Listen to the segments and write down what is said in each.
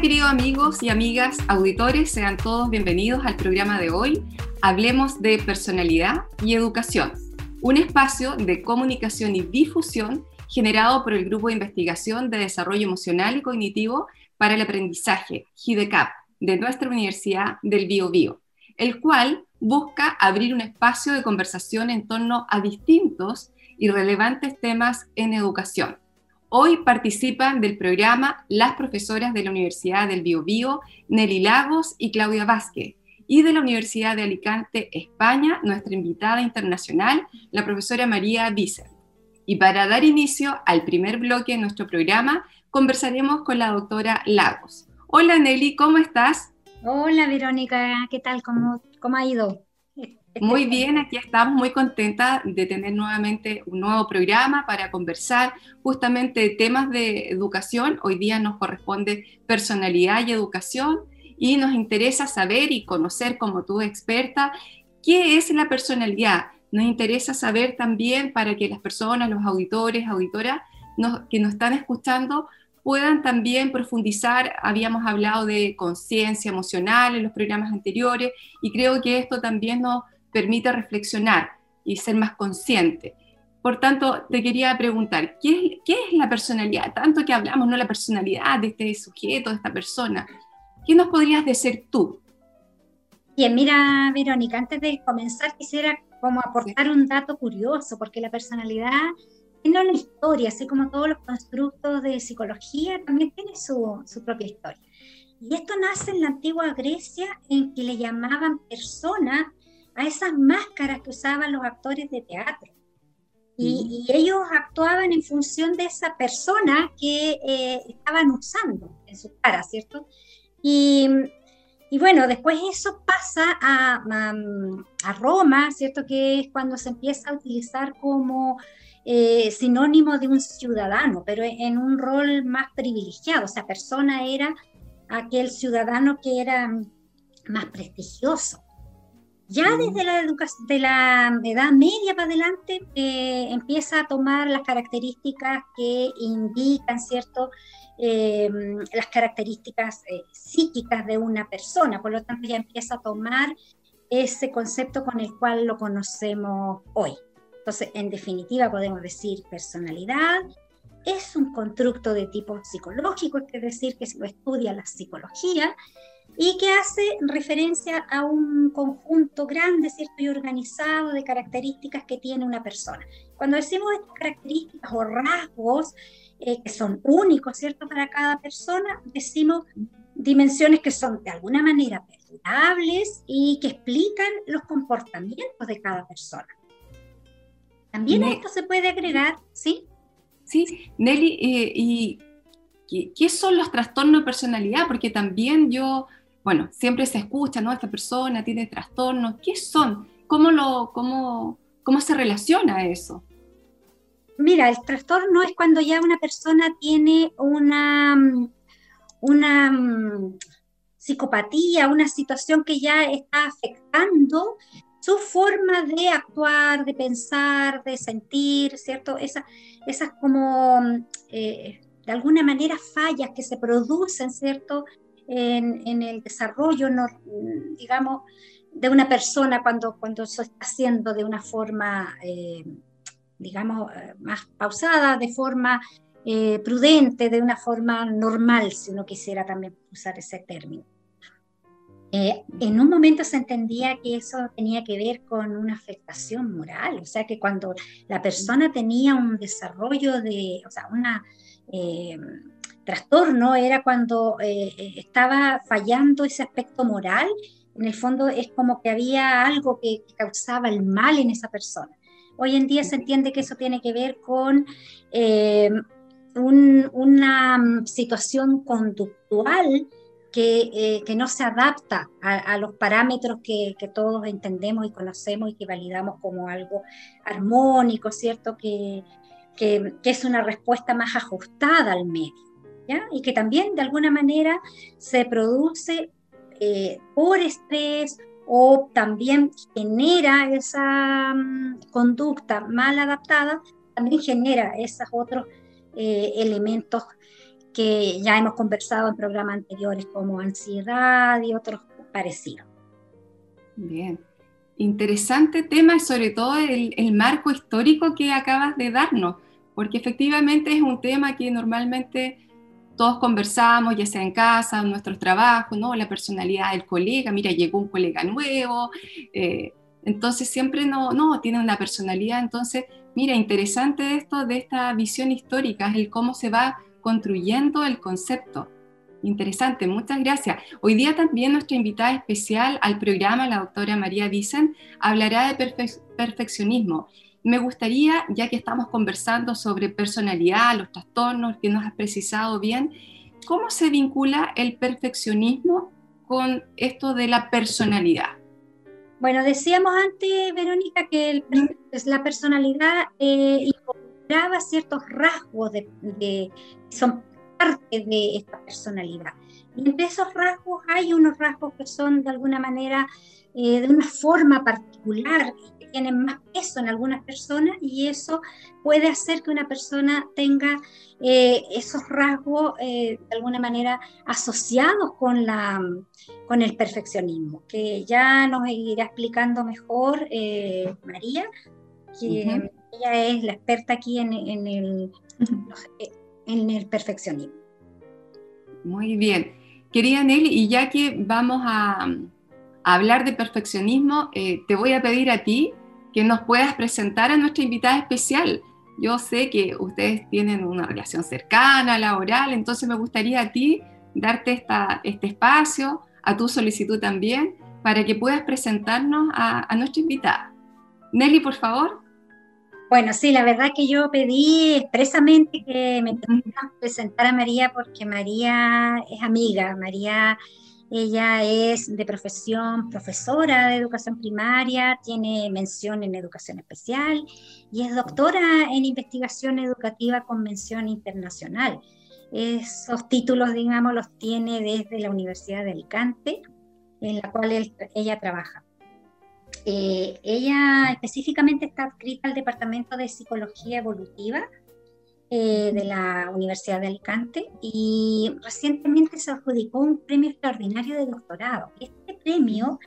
Queridos amigos y amigas auditores, sean todos bienvenidos al programa de hoy. Hablemos de personalidad y educación, un espacio de comunicación y difusión generado por el Grupo de Investigación de Desarrollo Emocional y Cognitivo para el Aprendizaje, GIDECAP, de nuestra Universidad del Bio, Bio el cual busca abrir un espacio de conversación en torno a distintos y relevantes temas en educación. Hoy participan del programa las profesoras de la Universidad del Biobío, Nelly Lagos y Claudia Vázquez, y de la Universidad de Alicante, España, nuestra invitada internacional, la profesora María Visser. Y para dar inicio al primer bloque de nuestro programa, conversaremos con la doctora Lagos. Hola Nelly, ¿cómo estás? Hola Verónica, ¿qué tal? ¿Cómo, cómo ha ido? Muy bien, aquí estamos muy contentas de tener nuevamente un nuevo programa para conversar justamente de temas de educación. Hoy día nos corresponde personalidad y educación y nos interesa saber y conocer como tú experta qué es la personalidad. Nos interesa saber también para que las personas, los auditores, auditoras que nos están escuchando puedan también profundizar. Habíamos hablado de conciencia emocional en los programas anteriores y creo que esto también nos permite reflexionar y ser más consciente. Por tanto, te quería preguntar, ¿qué es, ¿qué es, la personalidad? Tanto que hablamos, ¿no? La personalidad de este sujeto, de esta persona. ¿Qué nos podrías decir tú? Bien, mira, Verónica, antes de comenzar quisiera como aportar un dato curioso, porque la personalidad tiene una historia, así como todos los constructos de psicología, también tiene su, su propia historia. Y esto nace en la antigua Grecia, en que le llamaban persona a esas máscaras que usaban los actores de teatro. Y, ellos actuaban en función de esa persona que eh, estaban usando en su cara, ¿cierto? Y, y bueno, después eso pasa a, a, Roma, ¿cierto? Que es cuando se empieza a utilizar como eh, sinónimo de un ciudadano, pero en un rol más privilegiado. O sea, persona era aquel ciudadano que era más prestigioso. Ya desde la, de la Edad Media para adelante eh, empieza a tomar las características que indican, ¿cierto? Eh, las características eh, psíquicas de una persona, por lo tanto ya empieza a tomar ese concepto con el cual lo conocemos hoy. Entonces, en definitiva, podemos decir personalidad es un constructo de tipo psicológico, es decir, que se lo estudia la psicología, y que hace referencia a un conjunto grande, ¿cierto? Y organizado de características que tiene una persona. Cuando decimos estas características o rasgos eh, que son únicos, ¿cierto? Para cada persona, decimos dimensiones que son de alguna manera perdurables y que explican los comportamientos de cada persona. También esto se puede agregar, ¿sí? Sí, Nelly, eh, ¿y qué son los trastornos de personalidad? Porque también yo bueno, siempre se escucha, ¿no? Esta persona tiene trastornos. ¿Qué son? ¿Cómo, lo, cómo, cómo se relaciona eso? Mira, el trastorno es cuando ya una persona tiene una, una mm, psicopatía, una situación que ya está afectando su forma de actuar, de pensar, de sentir, ¿cierto? Esa, esas como, mm, eh, de alguna manera, fallas que se producen, ¿cierto? En, el desarrollo, no, digamos, de una persona cuando, cuando se está haciendo de una forma, eh, digamos, eh, más pausada, de forma eh, prudente, de una forma normal, si uno quisiera también usar ese término. en un momento se entendía que eso tenía que ver con una afectación moral, o sea que cuando la persona tenía un desarrollo de, o sea, una trastorno era cuando eh, eh, estaba fallando ese aspecto moral, en el fondo es como que había algo que, causaba el mal en esa persona. Hoy en día se entiende que eso tiene que ver con eh, una mm, situación conductual que, que, no se adapta a, los parámetros que, que, todos entendemos y conocemos y que validamos como algo armónico, ¿cierto? Que, que, es una respuesta más ajustada al medio y que también de alguna manera se produce eh, por estrés o también genera esa mm, conducta mal adaptada, también genera esos otros eh, elementos que ya hemos conversado en programas anteriores como ansiedad y otros parecidos. Bien, interesante tema sobre todo el marco histórico que acabas de darnos, porque efectivamente es un tema que normalmente todos conversamos, ya sea en casa, en nuestros trabajos, ¿no? La personalidad del colega, mira, llegó un colega nuevo, eh, entonces siempre no, no, tiene una personalidad, entonces, mira, interesante esto de esta visión histórica, es el cómo se va construyendo el concepto. Interesante, muchas gracias. Hoy día también nuestra invitada especial al programa, la doctora María Dicen, hablará de perfeccionismo me gustaría, ya que estamos conversando sobre personalidad, los trastornos que nos has precisado bien, ¿cómo se vincula el perfeccionismo con esto de la personalidad? Bueno, decíamos antes, Verónica, que la personalidad eh, incorporaba ciertos rasgos de, que son parte de esta personalidad. Y entre esos rasgos hay unos rasgos que son de alguna manera eh, de una forma particular tienen más peso en algunas personas y eso puede hacer que una persona tenga eh, esos rasgos eh, de alguna manera asociados con, la, con el perfeccionismo, que ya nos irá explicando mejor eh, María, que ella es la experta aquí en, en, el, en el perfeccionismo. Muy bien. Querida Nelly, y ya que vamos a, hablar de perfeccionismo, te voy a pedir a ti que nos puedas presentar a nuestra invitada especial. Yo sé que ustedes tienen una relación cercana, laboral, entonces me gustaría a ti darte esta, este espacio, a tu solicitud también, para que puedas presentarnos a, nuestra invitada. Nelly, por favor. Bueno, sí, la verdad que yo pedí expresamente que me presentar a María porque María es amiga, María ella es de profesión profesora de educación primaria, tiene mención en educación especial y es doctora en investigación educativa con mención internacional. Esos títulos, digamos, los tiene desde la Universidad de Alicante, en la cual ella trabaja. Eh, ella específicamente está adscrita al Departamento de Psicología Evolutiva eh, de la Universidad de Alicante y recientemente se adjudicó un premio extraordinario de doctorado. Este premio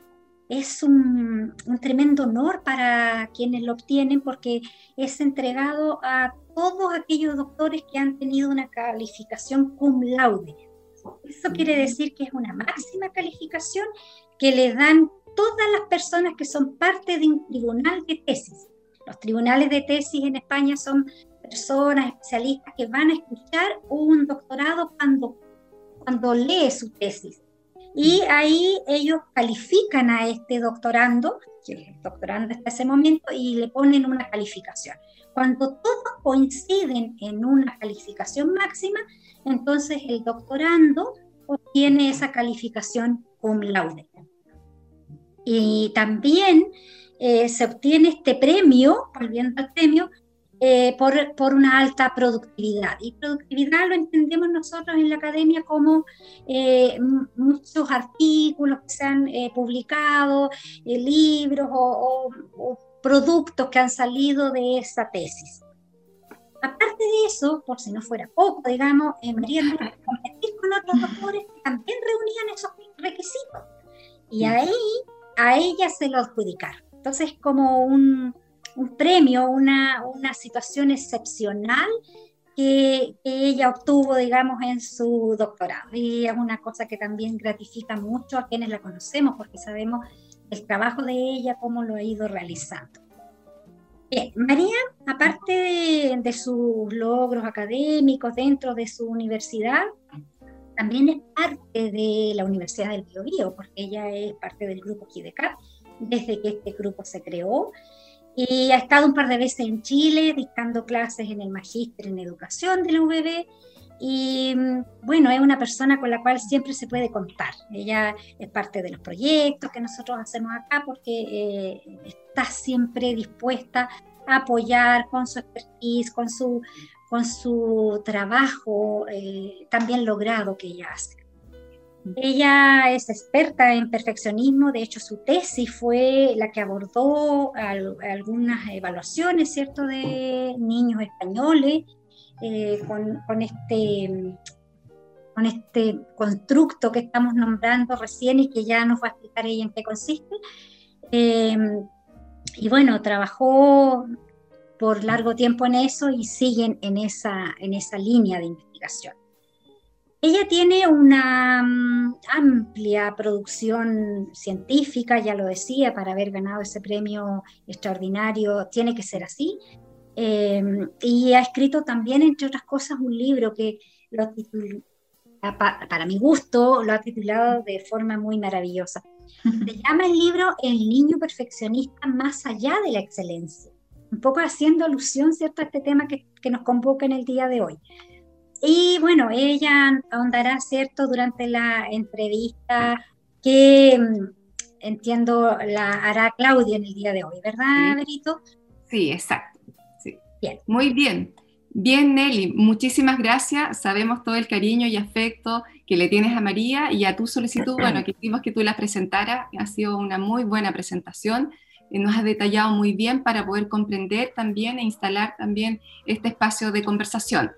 es un, tremendo honor para quienes lo obtienen porque es entregado a todos aquellos doctores que han tenido una calificación cum laude. Eso quiere decir que es una máxima calificación que le dan todas las personas que son parte de un tribunal de tesis. Los tribunales de tesis en España son personas, especialistas que van a escuchar un doctorado cuando, cuando lee su tesis. Y ahí ellos califican a este doctorando, que es doctorando hasta ese momento, y le ponen una calificación. Cuando todos coinciden en una calificación máxima, entonces el doctorando obtiene esa calificación cum laude. Y también eh, se obtiene este premio, volviendo al premio, eh, por, por, una alta productividad. Y productividad lo entendemos nosotros en la academia como eh, muchos artículos que se han eh, publicado, libros o, productos que han salido de esa tesis. Aparte de eso, por si no fuera poco, digamos, María competir con otros doctores que también reunían esos requisitos. Y ahí a ella se lo adjudicaron. Entonces, como un, premio, una, situación excepcional que, ella obtuvo, digamos, en su doctorado. Y es una cosa que también gratifica mucho a quienes la conocemos, porque sabemos el trabajo de ella, cómo lo ha ido realizando. María, aparte de, de, sus logros académicos dentro de su universidad, también es parte de la Universidad del Biobío, porque ella es parte del grupo GIDECAP desde que este grupo se creó y ha estado un par de veces en Chile dictando clases en el magíster en educación de la UBB y bueno, es una persona con la cual siempre se puede contar. Ella es parte de los proyectos que nosotros hacemos acá porque eh, está siempre dispuesta apoyar con su expertise, con su, con su trabajo eh, tan bien logrado que ella hace. Ella es experta en perfeccionismo, de hecho su tesis fue la que abordó algunas evaluaciones, ¿cierto?, de niños españoles eh, con, este, con este constructo que estamos nombrando recién y que ya nos va a explicar ella en qué consiste. Eh, y bueno, trabajó por largo tiempo en eso y siguen en esa, en esa línea de investigación. Ella tiene una mm, amplia producción científica, ya lo decía, para haber ganado ese premio extraordinario, tiene que ser así. Eh, y ha escrito también, entre otras cosas, un libro que para mi gusto, lo ha titulado de forma muy maravillosa. Se llama el libro El niño perfeccionista más allá de la excelencia, un poco haciendo alusión ¿cierto? a este tema que, que nos convoca en el día de hoy. Y bueno, ella ahondará, ¿cierto?, durante la entrevista que mm, entiendo la hará Claudia en el día de hoy, ¿verdad, Berito? Sí, exacto. Sí. Bien. Muy bien. Bien, Nelly, muchísimas gracias. Sabemos todo el cariño y afecto que le tienes a María y a tu solicitud. Bueno, quisimos que tú la presentaras. Ha sido una muy buena presentación. Eh, nos has detallado muy bien para poder comprender también e instalar también este espacio de conversación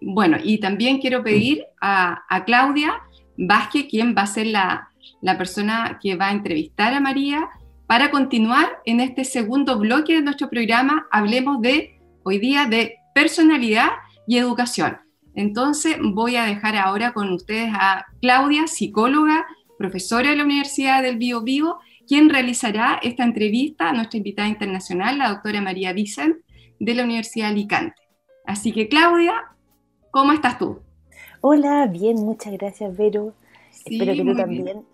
bueno, y también quiero pedir a, Claudia Vázquez, quien va a ser la, la persona que va a entrevistar a María, para continuar en este segundo bloque de nuestro programa, hablemos de hoy día de personalidad y educación. Entonces voy a dejar ahora con ustedes a Claudia, psicóloga, profesora de la Universidad del Bio Vivo, quien realizará esta entrevista a nuestra invitada internacional, la doctora María Vicent, de la Universidad de Alicante. Así que Claudia, ¿cómo estás tú? Hola, bien, muchas gracias Vero. Espero que tú también.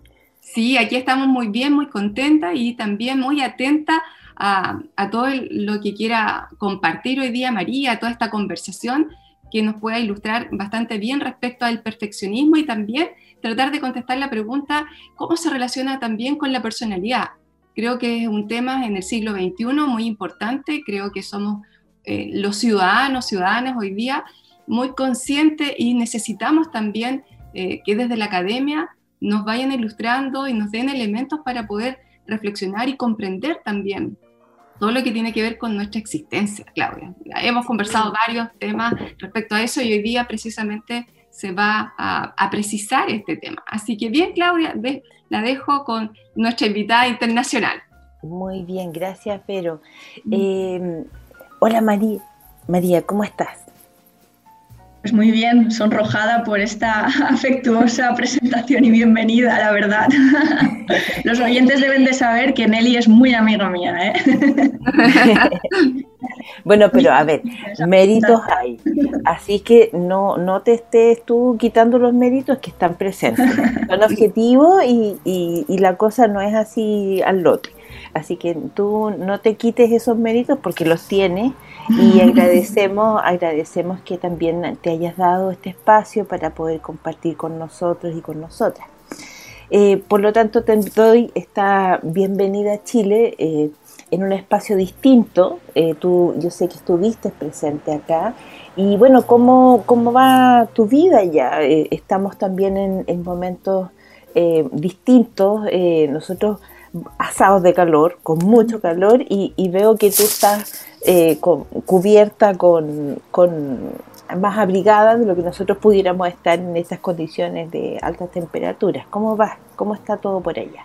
Sí, aquí estamos muy bien, muy contenta y también muy atenta a, todo lo que quiera compartir hoy día María, toda esta conversación que nos pueda ilustrar bastante bien respecto al perfeccionismo y también tratar de contestar la pregunta cómo se relaciona también con la personalidad. Creo que es un tema en el siglo XXI muy importante, creo que somos eh, los ciudadanos, ciudadanas hoy día muy conscientes y necesitamos también eh, que desde la academia nos vayan ilustrando y nos den elementos para poder reflexionar y comprender también todo lo que tiene que ver con nuestra existencia, Claudia. Hemos conversado varios temas respecto a eso y hoy día precisamente se va a, precisar este tema. Así que bien, Claudia, la dejo con nuestra invitada internacional. Muy bien, gracias, Pero. Mm. Eh, Hola María. María, ¿cómo estás? Pues muy bien, sonrojada por esta afectuosa presentación y bienvenida, la verdad. Los oyentes deben de saber que Nelly es muy amiga mía. ¿eh? Bueno, pero a ver, méritos hay. Así que no, no te estés tú quitando los méritos que están presentes. Son objetivos y, y la cosa no es así al lote. Así que tú no te quites esos méritos porque los tienes y agradecemos, agradecemos que también te hayas dado este espacio para poder compartir con nosotros y con nosotras. Eh, por lo tanto, te doy esta bienvenida a Chile eh, en un espacio distinto. Eh, tú, yo sé que estuviste presente acá. Y bueno, ¿cómo, cómo va tu vida ya? estamos también en, en momentos distintos. nosotros asados de calor, con mucho calor, y, veo que tú estás eh, cubierta con, más abrigada de lo que nosotros pudiéramos estar en esas condiciones de altas temperaturas. ¿Cómo va? ¿Cómo está todo por allá?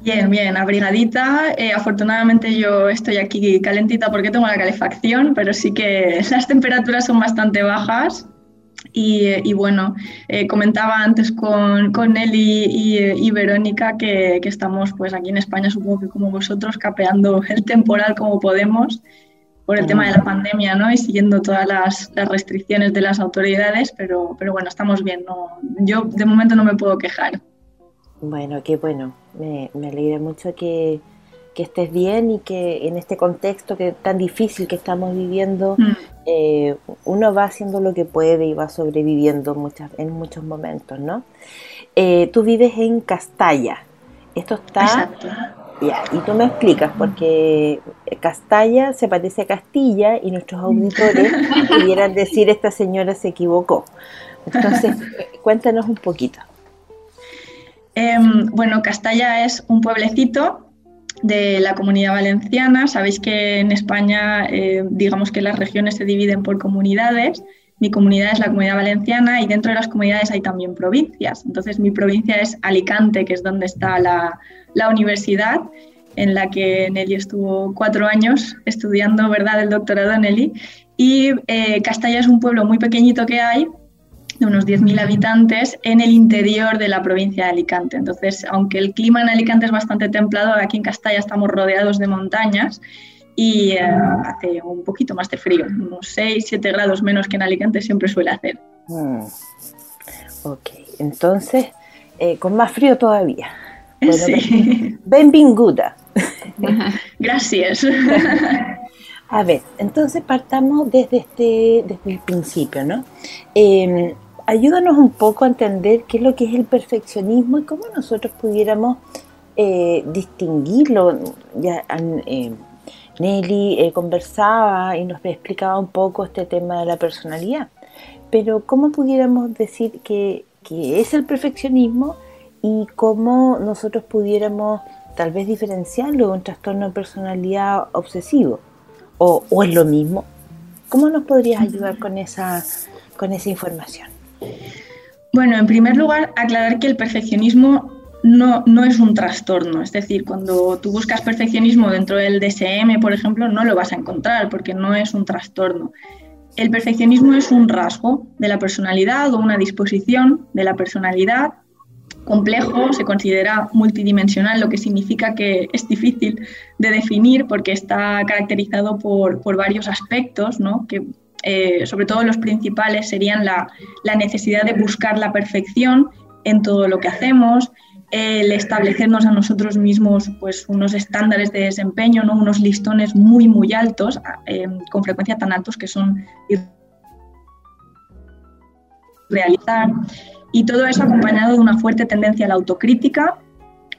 Bien, bien, abrigadita. Eh, afortunadamente yo estoy aquí calentita porque tengo la calefacción, pero sí que las temperaturas son bastante bajas. Y, bueno, eh, comentaba antes con, con Nelly y, Verónica que, que, estamos pues aquí en España, supongo que como vosotros, capeando el temporal como podemos por el tema de la pandemia ¿no? y siguiendo todas las, las, restricciones de las autoridades, pero, pero bueno, estamos bien. No, yo de momento no me puedo quejar. Bueno, qué bueno. Me, me alegra mucho que, que estés bien y que en este contexto que tan difícil que estamos viviendo, mm. eh, uno va haciendo lo que puede y va sobreviviendo muchas, en muchos momentos, ¿no? Eh, tú vives en Castalla. Esto está... Ya, y tú me explicas, porque Castalla se parece a Castilla y nuestros auditores pudieran decir esta señora se equivocó. Entonces, cuéntanos un poquito. Em, bueno, Castalla es un pueblecito de la comunidad valenciana. Sabéis que en España, eh, digamos que las regiones se dividen por comunidades mi comunidad es la comunidad valenciana y dentro de las comunidades hay también provincias. Entonces mi provincia es Alicante, que es donde está la, la universidad en la que Nelly estuvo cuatro años estudiando, ¿verdad?, el doctorado Nelly. Y eh, Castalla es un pueblo muy pequeñito que hay, de unos 10.000 habitantes, en el interior de la provincia de Alicante. Entonces, aunque el clima en Alicante es bastante templado, aquí en Castalla estamos rodeados de montañas y eh, hace un poquito más de frío, unos 6, 7 grados menos que en Alicante siempre suele hacer. Mm. Ok, entonces, eh, con más frío todavía. Bueno, sí. Benvinguda. Gracias. A ver, entonces partamos desde, este, desde el principio, ¿no? Em, ayúdanos un poco a entender qué es lo que es el perfeccionismo y cómo nosotros pudiéramos eh, distinguirlo. Ya, eh, Nelly eh, conversaba y nos explicaba un poco este tema de la personalidad, pero ¿cómo pudiéramos decir que, que es el perfeccionismo y cómo nosotros pudiéramos tal vez diferenciarlo de un trastorno de personalidad obsesivo? ¿O, o es lo mismo? ¿Cómo nos podrías ayudar con esa, con esa información? Bueno, en primer lugar, aclarar que el perfeccionismo no, no es un trastorno. Es decir, cuando tú buscas perfeccionismo dentro del DSM, por ejemplo, no lo vas a encontrar porque no es un trastorno. El perfeccionismo es un rasgo de la personalidad o una disposición de la personalidad complejo, se considera multidimensional, lo que significa que es difícil de definir porque está caracterizado por, varios aspectos, ¿no? que eh, sobre todo los principales serían la, la, necesidad de buscar la perfección en todo lo que hacemos, el establecernos a nosotros mismos pues, unos estándares de desempeño, ¿no? unos listones muy, muy altos, eh, con frecuencia tan altos que son realizar. Y todo eso acompañado de una fuerte tendencia a la autocrítica,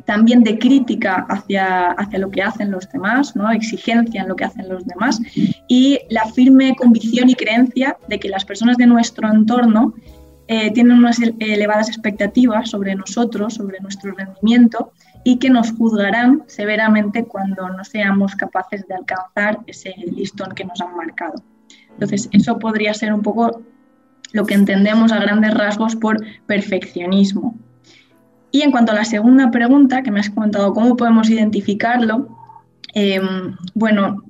también de crítica hacia, hacia lo que hacen los demás, ¿no? exigencia en lo que hacen los demás, y la firme convicción y creencia de que las personas de nuestro entorno eh, tienen unas elevadas expectativas sobre nosotros, sobre nuestro rendimiento y que nos juzgarán severamente cuando no seamos capaces de alcanzar ese listón que nos han marcado. Entonces, eso podría ser un poco lo que entendemos a grandes rasgos por perfeccionismo. Y en cuanto a la segunda pregunta que me has comentado, ¿cómo podemos identificarlo? Em, bueno,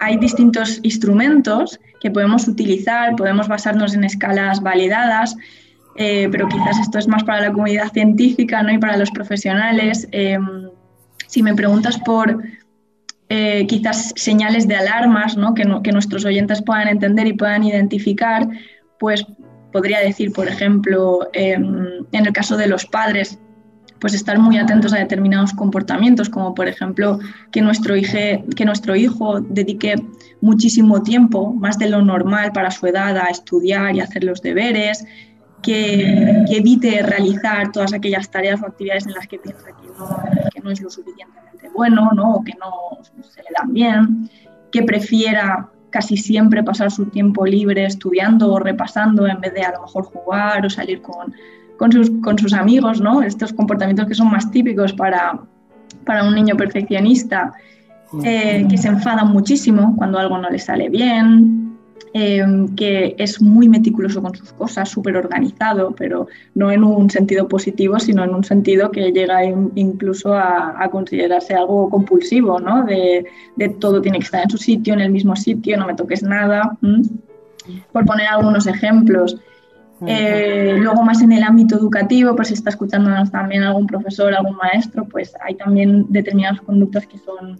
hay distintos instrumentos que podemos utilizar, podemos basarnos en escalas validadas, eh, pero quizás esto es más para la comunidad científica ¿no? y para los profesionales. Em, si me preguntas por eh, quizás señales de alarmas ¿no? Que, que, nuestros oyentes puedan entender y puedan identificar, pues podría decir, por ejemplo, em, en el caso de los padres, pues estar muy atentos a determinados comportamientos, como por ejemplo que nuestro, que nuestro hijo dedique muchísimo tiempo, más de lo normal para su edad, a estudiar y hacer los deberes, que, evite realizar todas aquellas tareas o actividades en las que piensa que no, es lo suficientemente bueno ¿no? o que no se le dan bien, que prefiera casi siempre pasar su tiempo libre estudiando o repasando en vez de a lo mejor jugar o salir con, con sus, con sus amigos, ¿no? Estos comportamientos que son más típicos para, para un niño perfeccionista, eh, que se enfada muchísimo cuando algo no le sale bien, eh, que es muy meticuloso con sus cosas, súper organizado, pero no en un sentido positivo, sino en un sentido que llega incluso a, a considerarse algo compulsivo, ¿no? De, de, todo tiene que estar en su sitio, en el mismo sitio, no me toques nada. Por poner algunos ejemplos. Eh, luego más en el ámbito educativo, pues si está escuchándonos también algún profesor, algún maestro, pues hay también determinadas conductas que son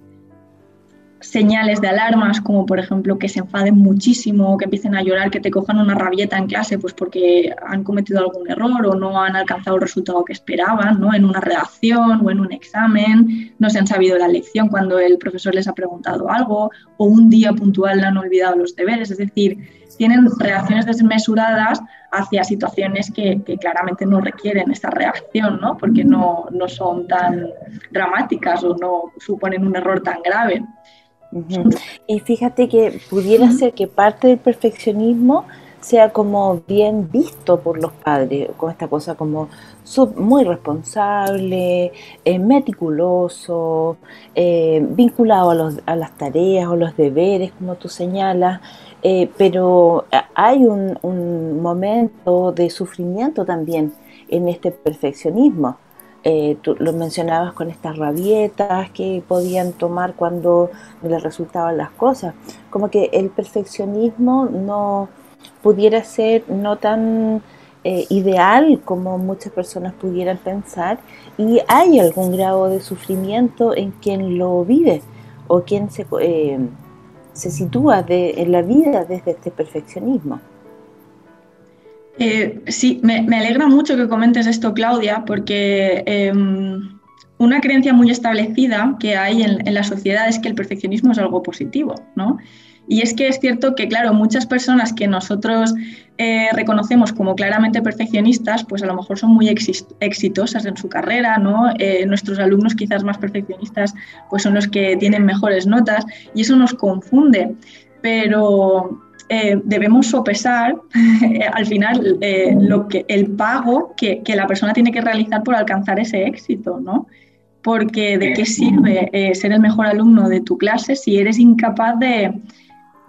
señales de alarmas, como por ejemplo que se enfaden muchísimo, que empiecen a llorar, que te cojan una rabieta en clase, pues porque han cometido algún error o no han alcanzado el resultado que esperaban, ¿no? En una redacción o en un examen, no se han sabido la lección cuando el profesor les ha preguntado algo, o un día puntual han olvidado los deberes, es decir, tienen reacciones desmesuradas hacia situaciones que, claramente no requieren esa reacción, ¿no? porque no, no, son tan dramáticas o no suponen un error tan grave. Y fíjate que pudiera ser que parte del perfeccionismo sea como bien visto por los padres, con esta cosa como muy responsable, eh, meticuloso, eh, vinculado a, los, a, las tareas o los deberes, como tú señalas, eh, pero hay un, momento de sufrimiento también en este perfeccionismo. tú lo mencionabas con estas rabietas que podían tomar cuando les resultaban las cosas. Como que el perfeccionismo no pudiera ser no tan eh, ideal como muchas personas pudieran pensar y hay algún grado de sufrimiento en quien lo vive o quien se, eh, se sitúa de, en la vida desde este perfeccionismo. Eh, sí, me, alegra mucho que comentes esto, Claudia, porque em, una creencia muy establecida que hay en, en, la sociedad es que el perfeccionismo es algo positivo, ¿no? Y es que es cierto que, claro, muchas personas que nosotros eh, reconocemos como claramente perfeccionistas, pues a lo mejor son muy exitosas en su carrera, ¿no? Eh, nuestros alumnos quizás más perfeccionistas, pues son los que tienen mejores notas y eso nos confunde. Pero eh, debemos sopesar al final lo que, el pago que, que, la persona tiene que realizar por alcanzar ese éxito, ¿no? Porque de qué sirve ser el mejor alumno de tu clase si eres incapaz de,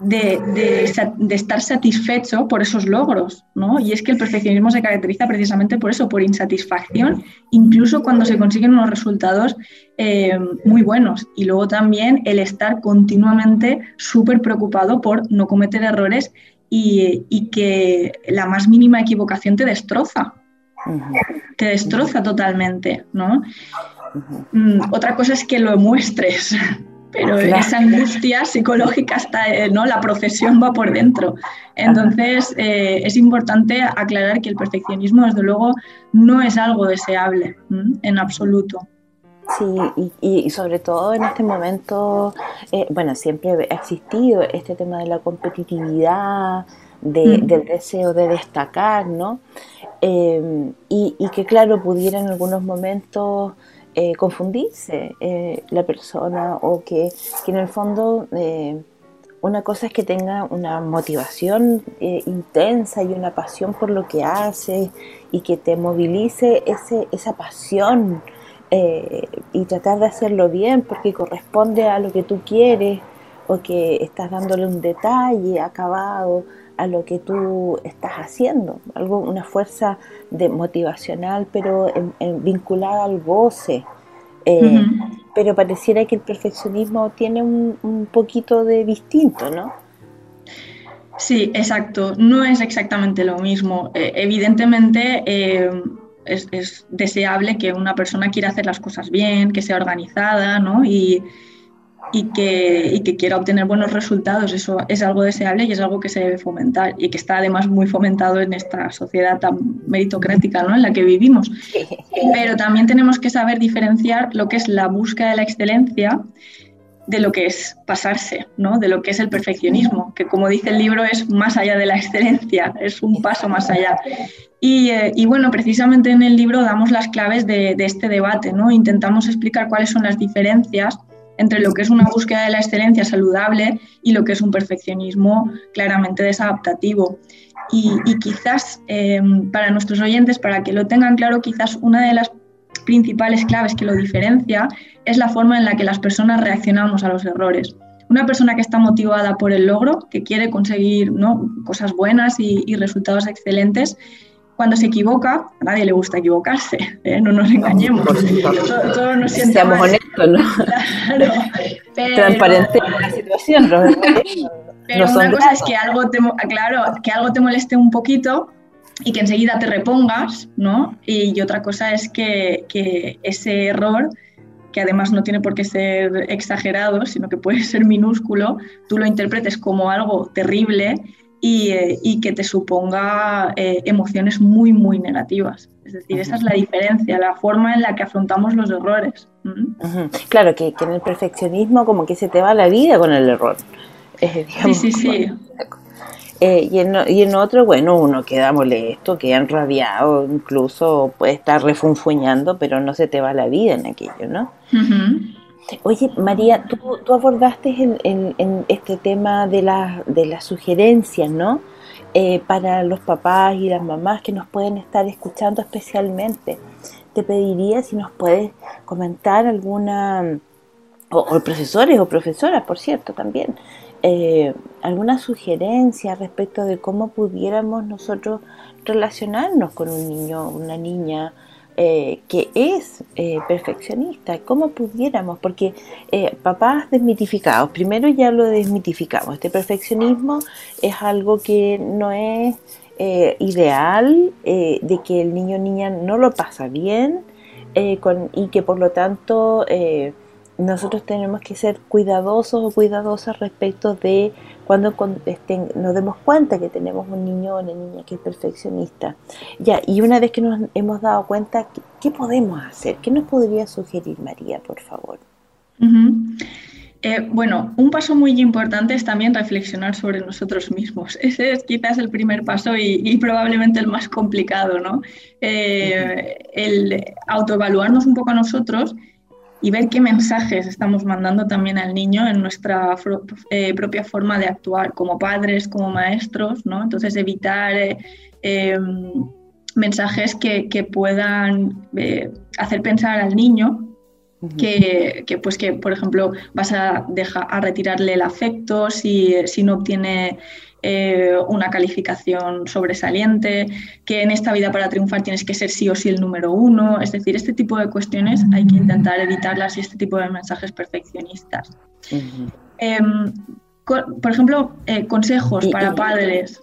de, estar satisfecho por esos logros, ¿no? Y es que el perfeccionismo se caracteriza precisamente por eso, por insatisfacción, incluso cuando se consiguen unos resultados eh, muy buenos. Y luego también el estar continuamente súper preocupado por no cometer errores y, que la más mínima equivocación te destroza. Te destroza totalmente, ¿no? Mm, otra cosa es que lo muestres, pero esa angustia psicológica está, eh, ¿no? La profesión va por dentro. Entonces, eh, es importante aclarar que el perfeccionismo, desde luego, no es algo deseable en absoluto. Sí, y, sobre todo en este momento, eh, bueno, siempre ha existido este tema de la competitividad, del deseo de destacar, ¿no? y, y, que claro, pudiera en algunos momentos eh, confundirse eh, la persona o que, en el fondo eh, una cosa es que tenga una motivación intensa y una pasión por lo que hace y que te movilice ese, esa pasión y tratar de hacerlo bien porque corresponde a lo que tú quieres o que estás dándole un detalle acabado a lo que tú estás haciendo, algo, una fuerza de motivacional, pero vinculada al goce. Eh, pero pareciera que el perfeccionismo tiene un, poquito de distinto, ¿no? Sí, exacto. No es exactamente lo mismo. Eh, evidentemente eh, es, es, deseable que una persona quiera hacer las cosas bien, que sea organizada, ¿no? Y, y que, que, quiera obtener buenos resultados. Eso es algo deseable y es algo que se debe fomentar y que está además muy fomentado en esta sociedad tan meritocrática ¿no? en la que vivimos. Pero también tenemos que saber diferenciar lo que es la búsqueda de la excelencia de lo que es pasarse, ¿no? de lo que es el perfeccionismo, que como dice el libro es más allá de la excelencia, es un paso más allá. Y, eh, y bueno, precisamente en el libro damos las claves de, de este debate, ¿no? intentamos explicar cuáles son las diferencias entre lo que es una búsqueda de la excelencia saludable y lo que es un perfeccionismo claramente desadaptativo. Y, quizás eh, para nuestros oyentes, para que lo tengan claro, quizás una de las principales claves que lo diferencia es la forma en la que las personas reaccionamos a los errores. Una persona que está motivada por el logro, que quiere conseguir ¿no? cosas buenas y, y resultados excelentes, cuando se equivoca, a nadie le gusta equivocarse, ¿eh? no nos engañemos. Todos nos Seamos honestos, ¿no? Claro, Transparente la situación, ¿no? Pero una cosa es que algo, te, claro, que algo te moleste un poquito y que enseguida te repongas, ¿no? Y, otra cosa es que, que ese error que además no tiene por qué ser exagerado, sino que puede ser minúsculo, tú lo interpretes como algo terrible eh, y, que te suponga eh, emociones muy, muy negativas. Es decir, esa es la diferencia, la forma en la que afrontamos los errores. Claro, que, en el perfeccionismo como que se te va la vida con el error. sí, sí, sí. Eh, y, en, y, en, otro, bueno, uno queda molesto, queda enrabiado, incluso puede estar refunfuñando, pero no se te va la vida en aquello, ¿no? Oye, María, tú, abordaste en, este tema de, de las sugerencias, ¿no? eh, para los papás y las mamás que nos pueden estar escuchando especialmente. Te pediría si nos puedes comentar alguna, o, profesores o profesoras, por cierto, también, eh, alguna sugerencia respecto de cómo pudiéramos nosotros relacionarnos con un niño, una niña, eh, que es eh, perfeccionista, ¿cómo pudiéramos? Porque eh, papás desmitificados, primero ya lo desmitificamos, este perfeccionismo es algo que no es ideal, de que el niño o niña no lo pasa bien y que por lo tanto nosotros tenemos que ser cuidadosos o cuidadosas respecto de cuando nos demos cuenta que tenemos un niño o una niña que es perfeccionista. Ya, y una vez que nos hemos dado cuenta, ¿qué, podemos hacer? ¿Qué nos podría sugerir María, por favor? Eh, bueno, un paso muy importante es también reflexionar sobre nosotros mismos. Ese es quizás el primer paso y, probablemente el más complicado, ¿no? Eh, el autoevaluarnos un poco a nosotros y ver qué mensajes estamos mandando también al niño en nuestra eh, propia forma de actuar como padres, como maestros, ¿no? Entonces evitar eh, em, mensajes que, puedan eh, hacer pensar al niño que, pues que, por ejemplo, vas a, dejar, a retirarle el afecto si, si no obtiene eh, una calificación sobresaliente, que en esta vida para triunfar tienes que ser sí o sí el número uno. Es decir, este tipo de cuestiones hay que intentar evitarlas y este tipo de mensajes perfeccionistas. Em, por ejemplo, eh, consejos para padres.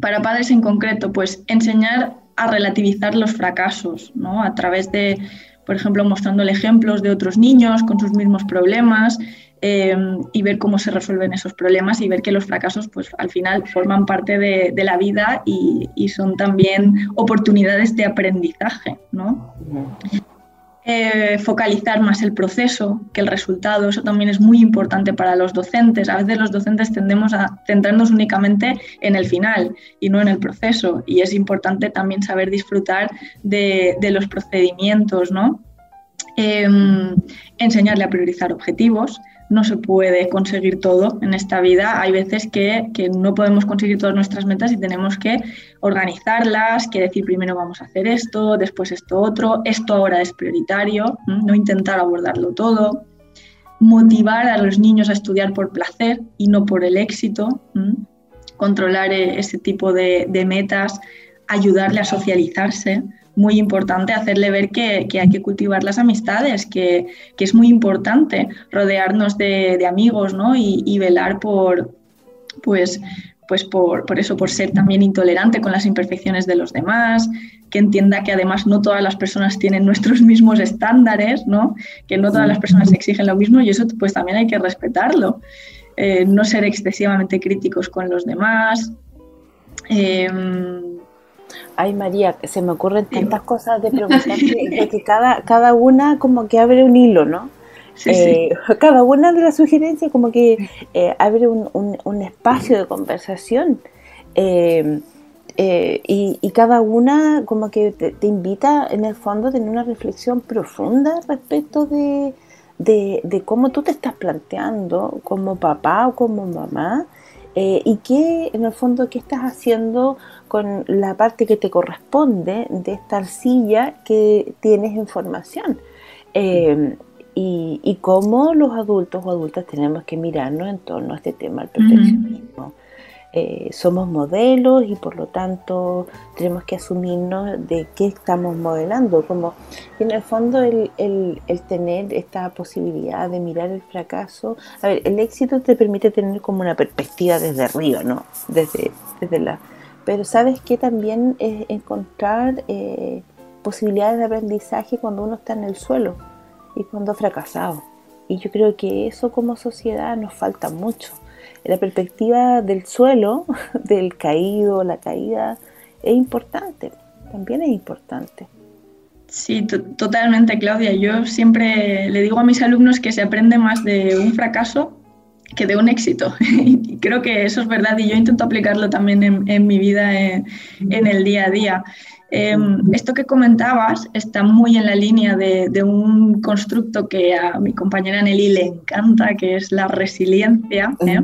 Para padres en concreto, pues enseñar a relativizar los fracasos, ¿no? A través de, por ejemplo, mostrándole ejemplos de otros niños con sus mismos problemas, eh, y ver cómo se resuelven esos problemas y ver que los fracasos pues al final forman parte de, la vida y, son también oportunidades de aprendizaje, ¿no? Eh, focalizar más el proceso que el resultado, eso también es muy importante para los docentes. A veces los docentes tendemos a centrarnos únicamente en el final y no en el proceso y es importante también saber disfrutar de, los procedimientos, ¿no? Em, enseñarle a priorizar objetivos, no se puede conseguir todo en esta vida. Hay veces que, no podemos conseguir todas nuestras metas y tenemos que organizarlas, que decir primero vamos a hacer esto, después esto otro, esto ahora es prioritario, no intentar abordarlo todo. Motivar a los niños a estudiar por placer y no por el éxito. Controlar eh, ese tipo de, de metas, ayudarle a socializarse muy importante hacerle ver que, hay que cultivar las amistades, que, es muy importante rodearnos de, amigos ¿no? y, velar por, pues, pues por, eso, por ser también intolerante con las imperfecciones de los demás, que entienda que además no todas las personas tienen nuestros mismos estándares, ¿no? que no todas las personas exigen lo mismo y eso pues también hay que respetarlo. Eh, no ser excesivamente críticos con los demás. Em, Ay, María, se me ocurren tantas cosas de preguntar que, cada, cada una como que abre un hilo, ¿no? Eh, cada una de las sugerencias como que eh, abre un, espacio de conversación eh, y, cada una como que te, invita en el fondo a tener una reflexión profunda respecto de, de, cómo tú te estás planteando como papá o como mamá y qué en el fondo qué estás haciendo con la parte que te corresponde de esta arcilla que tienes en formación. Eh, y, cómo los adultos o adultas tenemos que mirarnos en torno a este tema del perfeccionismo. Eh, somos modelos y por lo tanto tenemos que asumirnos de qué estamos modelando. Como en el fondo el, el, tener esta posibilidad de mirar el fracaso, a ver, el éxito te permite tener como una perspectiva desde arriba, ¿no? Desde, desde la pero sabes que también es encontrar eh, posibilidades de aprendizaje cuando uno está en el suelo y cuando ha fracasado. Y yo creo que eso como sociedad nos falta mucho. La perspectiva del suelo, del caído, la caída, es importante, también es importante. Sí, totalmente, Claudia. Yo siempre le digo a mis alumnos que se aprende más de un fracaso que de un éxito. y creo que eso es verdad y yo intento aplicarlo también en, mi vida en, el día a día. Em, esto que comentabas está muy en la línea de, un constructo que a mi compañera Nelly le encanta, que es la resiliencia. ¿eh?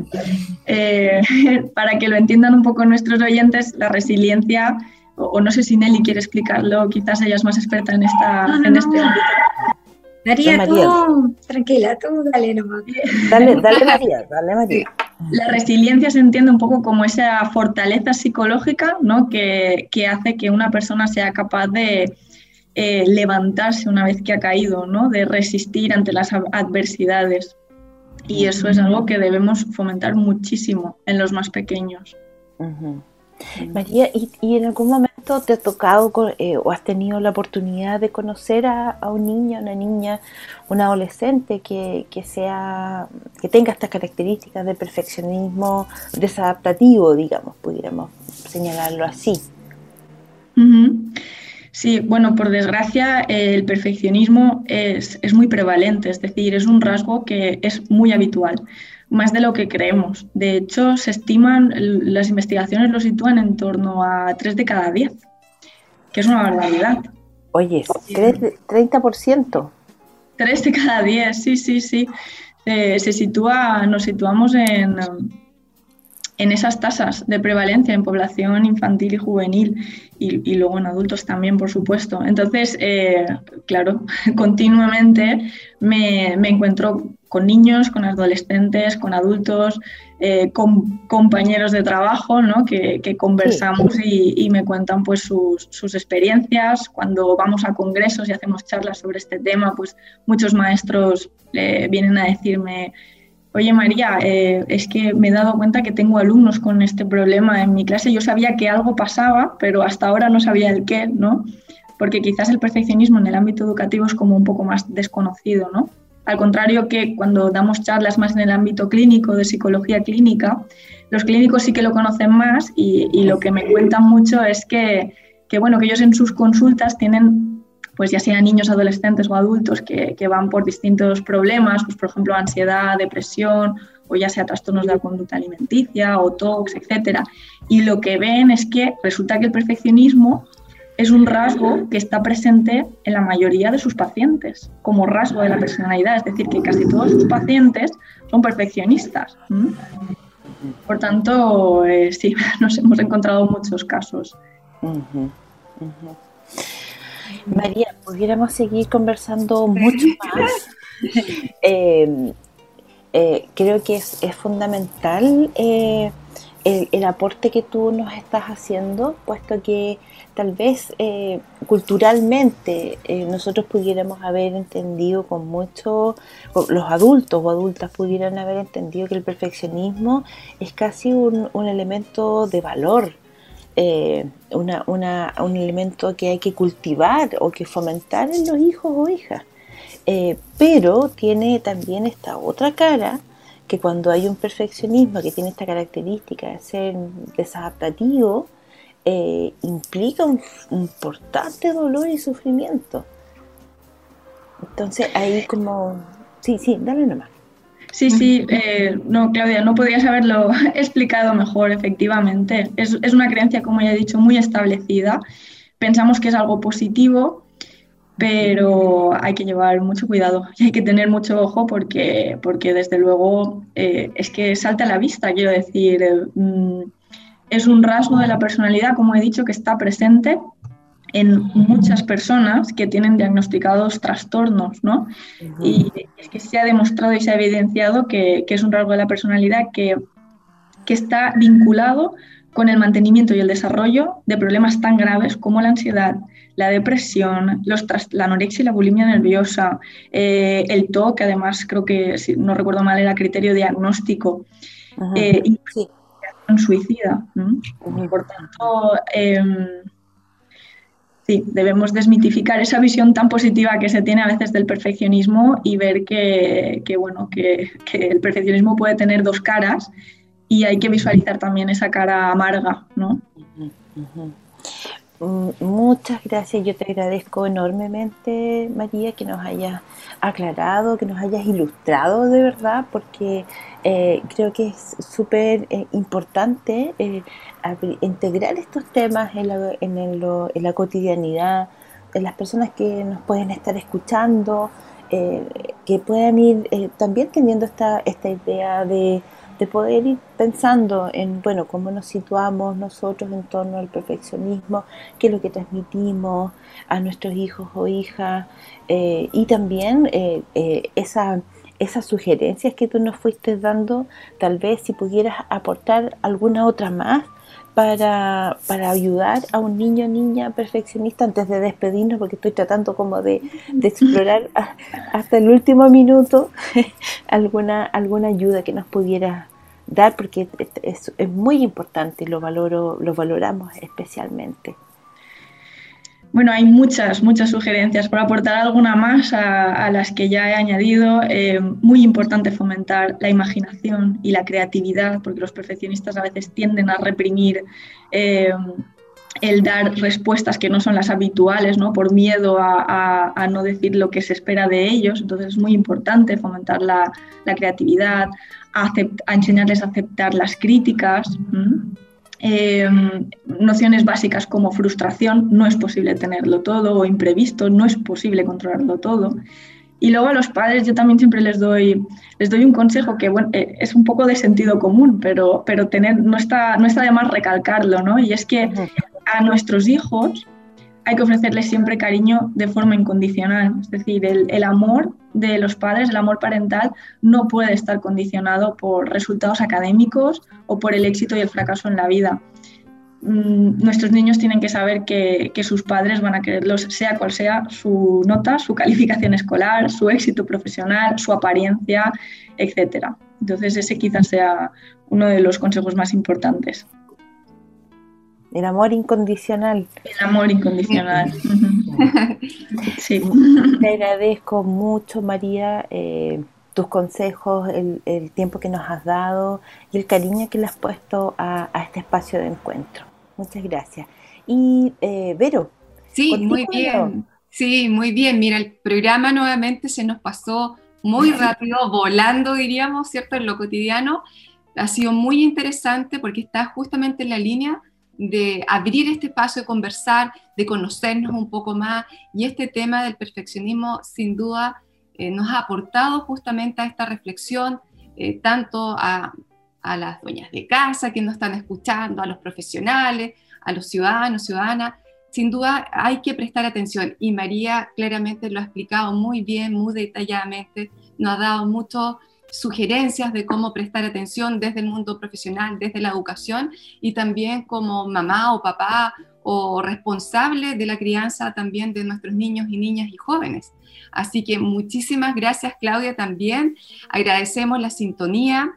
Eh, para que lo entiendan un poco nuestros oyentes, la resiliencia, o, no sé si Nelly quiere explicarlo, quizás ella es más experta en, esta, en este ámbito. María, tú, tranquila, tú dale nomás. Dale, dale María, dale María. La resiliencia se entiende un poco como esa fortaleza psicológica ¿no? que, hace que una persona sea capaz de eh, levantarse una vez que ha caído, ¿no? de resistir ante las adversidades. Y eso es algo que debemos fomentar muchísimo en los más pequeños. María, ¿y, en algún momento te ha tocado eh, o has tenido la oportunidad de conocer a, un niño, una niña, un adolescente que, sea, que tenga estas características de perfeccionismo desadaptativo, digamos, pudiéramos señalarlo así? Sí, bueno, por desgracia el perfeccionismo es, es muy prevalente, es decir, es un rasgo que es muy habitual más de lo que creemos. De hecho, se estiman, las investigaciones lo sitúan en torno a 3 de cada 10, que es una barbaridad. Oye, 30%. 3 de cada 10, sí, sí, sí. se sitúa, nos situamos en, en esas tasas de prevalencia en población infantil y juvenil y, luego en adultos también, por supuesto. Entonces, eh, claro, continuamente me, me, encuentro con niños, con adolescentes, con adultos, eh, con compañeros de trabajo, ¿no? que, conversamos y, me cuentan pues sus, sus, experiencias. Cuando vamos a congresos y hacemos charlas sobre este tema, pues muchos maestros eh, vienen a decirme, oye María, eh, es que me he dado cuenta que tengo alumnos con este problema en mi clase. Yo sabía que algo pasaba, pero hasta ahora no sabía el qué, ¿no? Porque quizás el perfeccionismo en el ámbito educativo es como un poco más desconocido, ¿no? Al contrario que cuando damos charlas más en el ámbito clínico, de psicología clínica, los clínicos sí que lo conocen más y, lo que me cuentan mucho es que, bueno, que ellos en sus consultas tienen pues ya sean niños, adolescentes o adultos que, van por distintos problemas, pues por ejemplo ansiedad, depresión o ya sea trastornos de la conducta alimenticia o TOX, etcétera. Y lo que ven es que resulta que el perfeccionismo es un rasgo que está presente en la mayoría de sus pacientes, como rasgo de la personalidad, es decir, que casi todos sus pacientes son perfeccionistas. Por tanto, eh, sí, nos hemos encontrado muchos casos. María, pudiéramos seguir conversando mucho más. Eh, eh, creo que es, fundamental el, el, aporte que tú nos estás haciendo, puesto que tal vez eh, culturalmente eh, nosotros pudiéramos haber entendido con mucho, los adultos o adultas pudieran haber entendido que el perfeccionismo es casi un, elemento de valor, eh, un elemento que hay que cultivar o que fomentar en los hijos o hijas. pero tiene también esta otra cara que cuando hay un perfeccionismo que tiene esta característica de ser desadaptativo, eh, implica un, importante dolor y sufrimiento. Entonces ahí como, sí, sí, dale nomás. Sí, sí, eh, no, Claudia, no podrías haberlo explicado mejor, efectivamente. Es, es, una creencia, como ya he dicho, muy establecida. Pensamos que es algo positivo, pero hay que llevar mucho cuidado y hay que tener mucho ojo porque, porque desde luego, eh, es que salta a la vista, quiero decir. Mm, es un rasgo de la personalidad, como he dicho, que está presente en muchas personas que tienen diagnosticados trastornos, ¿no? Y es que se ha demostrado y se ha evidenciado que, es un rasgo de la personalidad que, que, está vinculado con el mantenimiento y el desarrollo de problemas tan graves como la ansiedad, la depresión, los la anorexia y la bulimia nerviosa, eh, el TOC, que además creo que, si no recuerdo mal, era criterio diagnóstico, eh, suicida. Por tanto, em, sí, debemos desmitificar esa visión tan positiva que se tiene a veces del perfeccionismo y ver que, bueno, que, el perfeccionismo puede tener dos caras y hay que visualizar también esa cara amarga, ¿no? Mm, muchas gracias, yo te agradezco enormemente, María, que nos hayas aclarado, que nos hayas ilustrado de verdad, porque eh, creo que es súper eh, importante eh, integrar estos temas en la, en, la cotidianidad, en las personas que nos pueden estar escuchando, que puedan ir también teniendo esta, esta idea de de poder ir pensando en, bueno, cómo nos situamos nosotros en torno al perfeccionismo, qué es lo que transmitimos a nuestros hijos o hijas, eh, y también eh, eh, esa, esas sugerencias que tú nos fuiste dando, tal vez si pudieras aportar alguna otra más para, para, ayudar a un niño o niña perfeccionista antes de despedirnos, porque estoy tratando como de, de explorar hasta el último minuto alguna, alguna ayuda que nos pudiera dar porque es, es, muy importante y lo, valoro, lo valoramos especialmente. Bueno, hay muchas, muchas sugerencias. Por aportar alguna más a, las que ya he añadido, eh, muy importante fomentar la imaginación y la creatividad, porque los perfeccionistas a veces tienden a reprimir eh, el dar respuestas que no son las habituales, ¿no? por miedo a, no decir lo que se espera de ellos. Entonces es muy importante fomentar la, la creatividad, a, enseñarles a aceptar las críticas. Em, nociones básicas como frustración, no es posible tenerlo todo, o imprevisto, no es posible controlarlo todo. Y luego a los padres yo también siempre les doy, les doy un consejo que bueno, eh, es un poco de sentido común, pero, pero tener, no, está, no está de más recalcarlo, ¿no? Y es que a nuestros hijos hay que ofrecerles siempre cariño de forma incondicional. Es decir, el, amor de los padres, el amor parental, no puede estar condicionado por resultados académicos o por el éxito y el fracaso en la vida. Mm, nuestros niños tienen que saber que, sus padres van a quererlos, sea cual sea su nota, su calificación escolar, su éxito profesional, su apariencia, etc. Entonces ese quizás sea uno de los consejos más importantes. El amor incondicional. El amor incondicional. sí. Te agradezco mucho, María, eh, tus consejos, el, tiempo que nos has dado y el cariño que le has puesto a, este espacio de encuentro. Muchas gracias. Y, eh, Vero. Sí, muy bien. Sí, muy bien. Mira, el programa nuevamente se nos pasó muy rápido, volando, diríamos, ¿cierto? En lo cotidiano. Ha sido muy interesante porque está justamente en la línea de abrir este espacio de conversar, de conocernos un poco más. Y este tema del perfeccionismo, sin duda, eh, nos ha aportado justamente a esta reflexión, eh, tanto a, a, las dueñas de casa que nos están escuchando, a los profesionales, a los ciudadanos, ciudadanas. Sin duda hay que prestar atención y María claramente lo ha explicado muy bien, muy detalladamente, nos ha dado mucho sugerencias de cómo prestar atención desde el mundo profesional, desde la educación y también como mamá o papá o responsable de la crianza también de nuestros niños y niñas y jóvenes. Así que muchísimas gracias Claudia también. Agradecemos la sintonía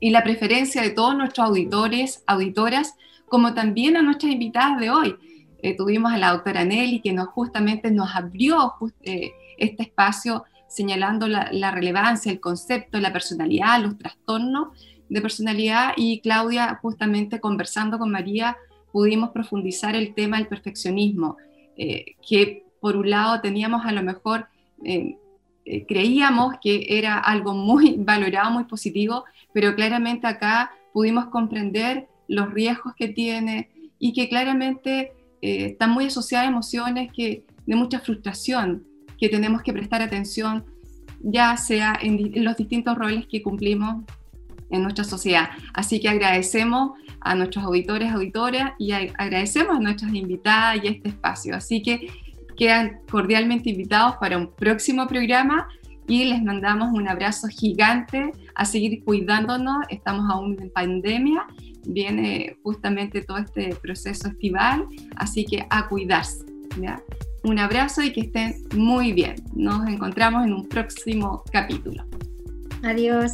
y la preferencia de todos nuestros auditores, auditoras, como también a nuestras invitadas de hoy. Eh, tuvimos a la doctora Nelly que nos justamente nos abrió eh, este espacio señalando la, relevancia, el concepto, la personalidad, los trastornos de personalidad. Y Claudia justamente conversando con María pudimos profundizar el tema del perfeccionismo, eh, que por un lado teníamos a lo mejor, eh, eh, creíamos que era algo muy valorado, muy positivo, pero claramente acá pudimos comprender los riesgos que tiene y que claramente están muy asociadas a emociones que, de mucha frustración, que tenemos que prestar atención, ya sea en, los distintos roles que cumplimos en nuestra sociedad. Así que agradecemos a nuestros auditores, auditoras y agradecemos a nuestras invitadas y este espacio. Así que quedan cordialmente invitados para un próximo programa y les mandamos un abrazo gigante a seguir cuidándonos. Estamos aún en pandemia, viene justamente todo este proceso estival, así que a cuidarse. ¿ya? Un abrazo y que estén muy bien. Nos encontramos en un próximo capítulo. Adiós.